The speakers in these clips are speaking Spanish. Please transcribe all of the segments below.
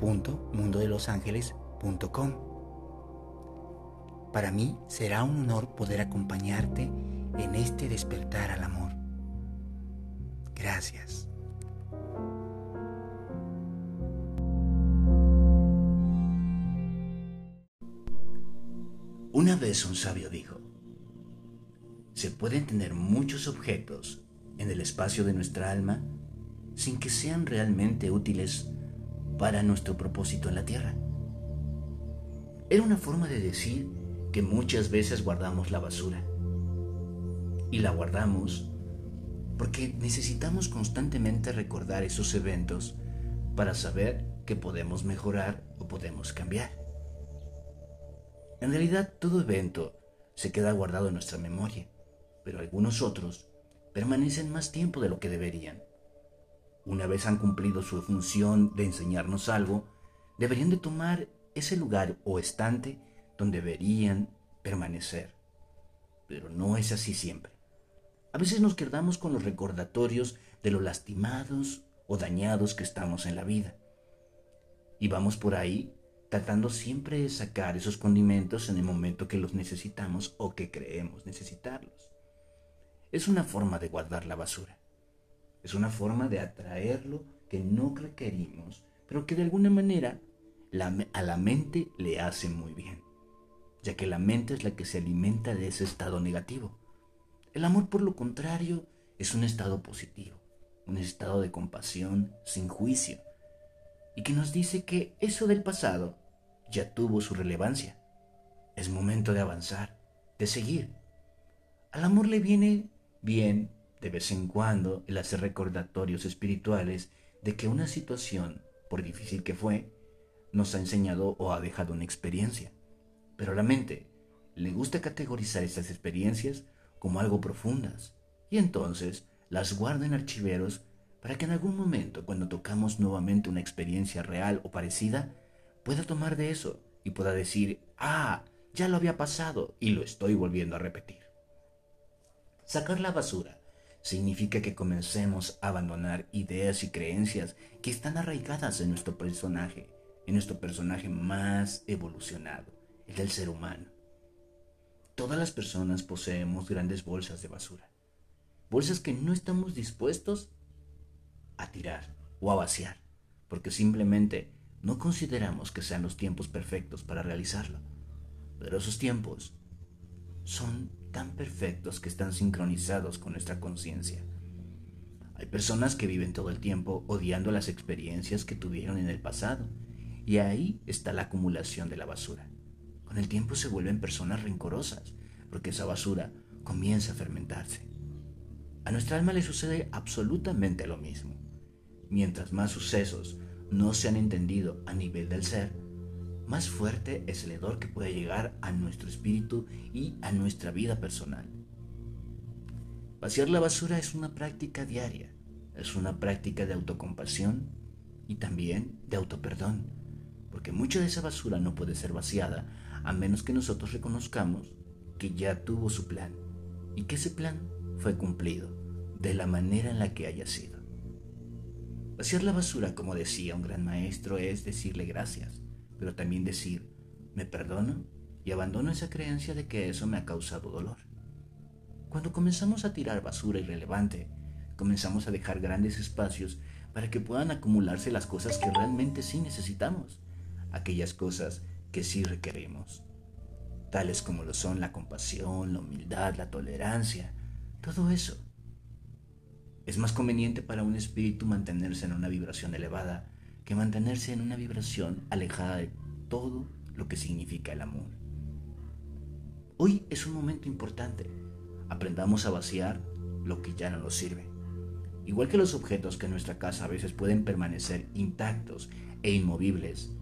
www.mundodelosangeles.com. Para mí será un honor poder acompañarte en este despertar al amor. Gracias. Una vez un sabio dijo, se pueden tener muchos objetos en el espacio de nuestra alma sin que sean realmente útiles para nuestro propósito en la tierra. Era una forma de decir que muchas veces guardamos la basura. Y la guardamos porque necesitamos constantemente recordar esos eventos para saber que podemos mejorar o podemos cambiar. En realidad todo evento se queda guardado en nuestra memoria, pero algunos otros permanecen más tiempo de lo que deberían una vez han cumplido su función de enseñarnos algo, deberían de tomar ese lugar o estante donde deberían permanecer. Pero no es así siempre. A veces nos quedamos con los recordatorios de lo lastimados o dañados que estamos en la vida. Y vamos por ahí tratando siempre de sacar esos condimentos en el momento que los necesitamos o que creemos necesitarlos. Es una forma de guardar la basura. Es una forma de atraerlo que no requerimos, pero que de alguna manera a la mente le hace muy bien, ya que la mente es la que se alimenta de ese estado negativo. El amor, por lo contrario, es un estado positivo, un estado de compasión sin juicio, y que nos dice que eso del pasado ya tuvo su relevancia. Es momento de avanzar, de seguir. Al amor le viene bien de vez en cuando el hacer recordatorios espirituales de que una situación, por difícil que fue, nos ha enseñado o ha dejado una experiencia. Pero la mente le gusta categorizar estas experiencias como algo profundas y entonces las guarda en archiveros para que en algún momento, cuando tocamos nuevamente una experiencia real o parecida, pueda tomar de eso y pueda decir, ah, ya lo había pasado y lo estoy volviendo a repetir. Sacar la basura significa que comencemos a abandonar ideas y creencias que están arraigadas en nuestro personaje, en nuestro personaje más evolucionado, el del ser humano. Todas las personas poseemos grandes bolsas de basura, bolsas que no estamos dispuestos a tirar o a vaciar, porque simplemente no consideramos que sean los tiempos perfectos para realizarlo. Pero esos tiempos son tan perfectos que están sincronizados con nuestra conciencia. Hay personas que viven todo el tiempo odiando las experiencias que tuvieron en el pasado, y ahí está la acumulación de la basura. Con el tiempo se vuelven personas rencorosas, porque esa basura comienza a fermentarse. A nuestra alma le sucede absolutamente lo mismo. Mientras más sucesos no se han entendido a nivel del ser, más fuerte es el hedor que puede llegar a nuestro espíritu y a nuestra vida personal. Vaciar la basura es una práctica diaria, es una práctica de autocompasión y también de autoperdón, porque mucha de esa basura no puede ser vaciada a menos que nosotros reconozcamos que ya tuvo su plan y que ese plan fue cumplido de la manera en la que haya sido. Vaciar la basura, como decía un gran maestro, es decirle gracias pero también decir, me perdono y abandono esa creencia de que eso me ha causado dolor. Cuando comenzamos a tirar basura irrelevante, comenzamos a dejar grandes espacios para que puedan acumularse las cosas que realmente sí necesitamos, aquellas cosas que sí requerimos, tales como lo son la compasión, la humildad, la tolerancia, todo eso. Es más conveniente para un espíritu mantenerse en una vibración elevada que mantenerse en una vibración alejada de todo lo que significa el amor. Hoy es un momento importante. Aprendamos a vaciar lo que ya no nos sirve. Igual que los objetos que en nuestra casa a veces pueden permanecer intactos e inmovibles,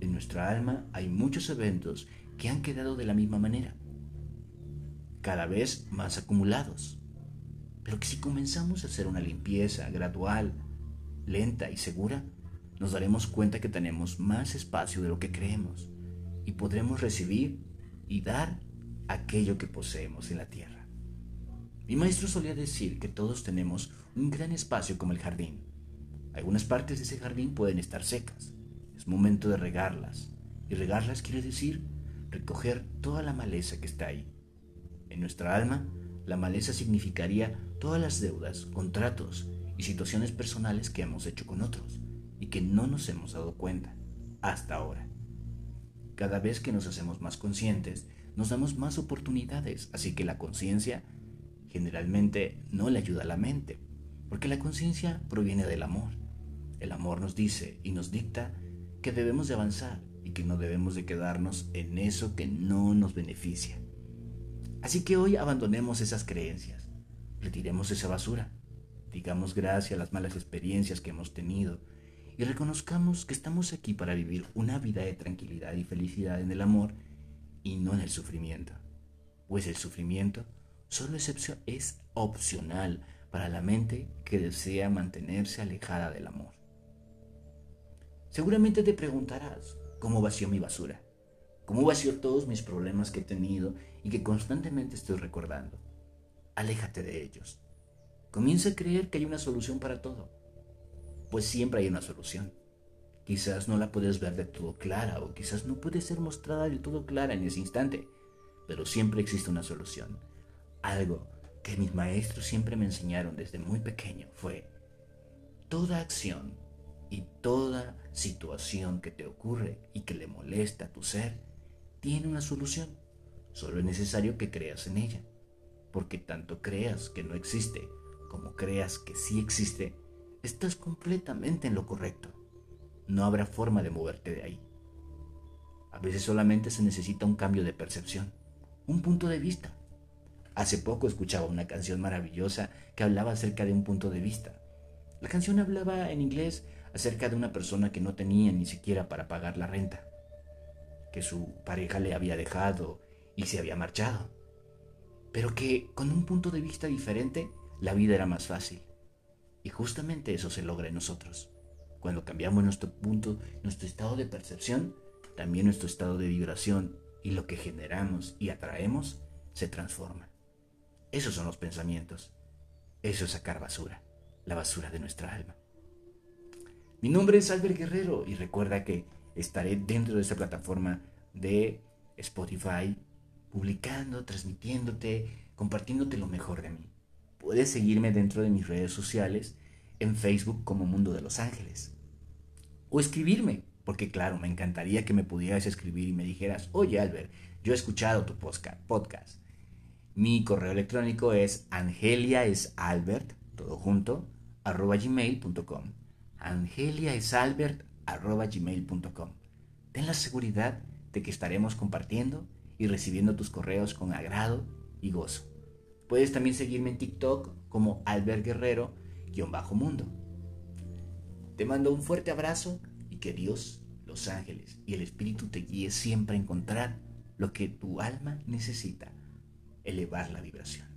en nuestra alma hay muchos eventos que han quedado de la misma manera, cada vez más acumulados. Pero que si comenzamos a hacer una limpieza gradual, lenta y segura, nos daremos cuenta que tenemos más espacio de lo que creemos y podremos recibir y dar aquello que poseemos en la tierra. Mi maestro solía decir que todos tenemos un gran espacio como el jardín. Algunas partes de ese jardín pueden estar secas. Es momento de regarlas. Y regarlas quiere decir recoger toda la maleza que está ahí. En nuestra alma, la maleza significaría todas las deudas, contratos y situaciones personales que hemos hecho con otros y que no nos hemos dado cuenta hasta ahora. Cada vez que nos hacemos más conscientes, nos damos más oportunidades, así que la conciencia generalmente no le ayuda a la mente, porque la conciencia proviene del amor. El amor nos dice y nos dicta que debemos de avanzar y que no debemos de quedarnos en eso que no nos beneficia. Así que hoy abandonemos esas creencias, retiremos esa basura, digamos gracias a las malas experiencias que hemos tenido y reconozcamos que estamos aquí para vivir una vida de tranquilidad y felicidad en el amor y no en el sufrimiento. Pues el sufrimiento solo es opcional para la mente que desea mantenerse alejada del amor. Seguramente te preguntarás, ¿cómo vació mi basura? ¿Cómo vació todos mis problemas que he tenido y que constantemente estoy recordando? Aléjate de ellos. Comienza a creer que hay una solución para todo pues siempre hay una solución. Quizás no la puedes ver de todo clara o quizás no puede ser mostrada del todo clara en ese instante, pero siempre existe una solución. Algo que mis maestros siempre me enseñaron desde muy pequeño fue, toda acción y toda situación que te ocurre y que le molesta a tu ser, tiene una solución. Solo es necesario que creas en ella, porque tanto creas que no existe como creas que sí existe, estás completamente en lo correcto. No habrá forma de moverte de ahí. A veces solamente se necesita un cambio de percepción, un punto de vista. Hace poco escuchaba una canción maravillosa que hablaba acerca de un punto de vista. La canción hablaba en inglés acerca de una persona que no tenía ni siquiera para pagar la renta, que su pareja le había dejado y se había marchado, pero que con un punto de vista diferente la vida era más fácil. Y justamente eso se logra en nosotros. Cuando cambiamos nuestro punto, nuestro estado de percepción, también nuestro estado de vibración y lo que generamos y atraemos se transforma. Esos son los pensamientos. Eso es sacar basura, la basura de nuestra alma. Mi nombre es Albert Guerrero y recuerda que estaré dentro de esta plataforma de Spotify publicando, transmitiéndote, compartiéndote lo mejor de mí. Puedes seguirme dentro de mis redes sociales, en Facebook como Mundo de los Ángeles. O escribirme, porque claro, me encantaría que me pudieras escribir y me dijeras, oye Albert, yo he escuchado tu podcast. Mi correo electrónico es angeliaesalbert, todo junto, arroba gmail.com. Angeliaesalbert, arroba gmail.com. Ten la seguridad de que estaremos compartiendo y recibiendo tus correos con agrado y gozo. Puedes también seguirme en TikTok como Albert Guerrero-mundo. Te mando un fuerte abrazo y que Dios, los ángeles y el Espíritu te guíe siempre a encontrar lo que tu alma necesita, elevar la vibración.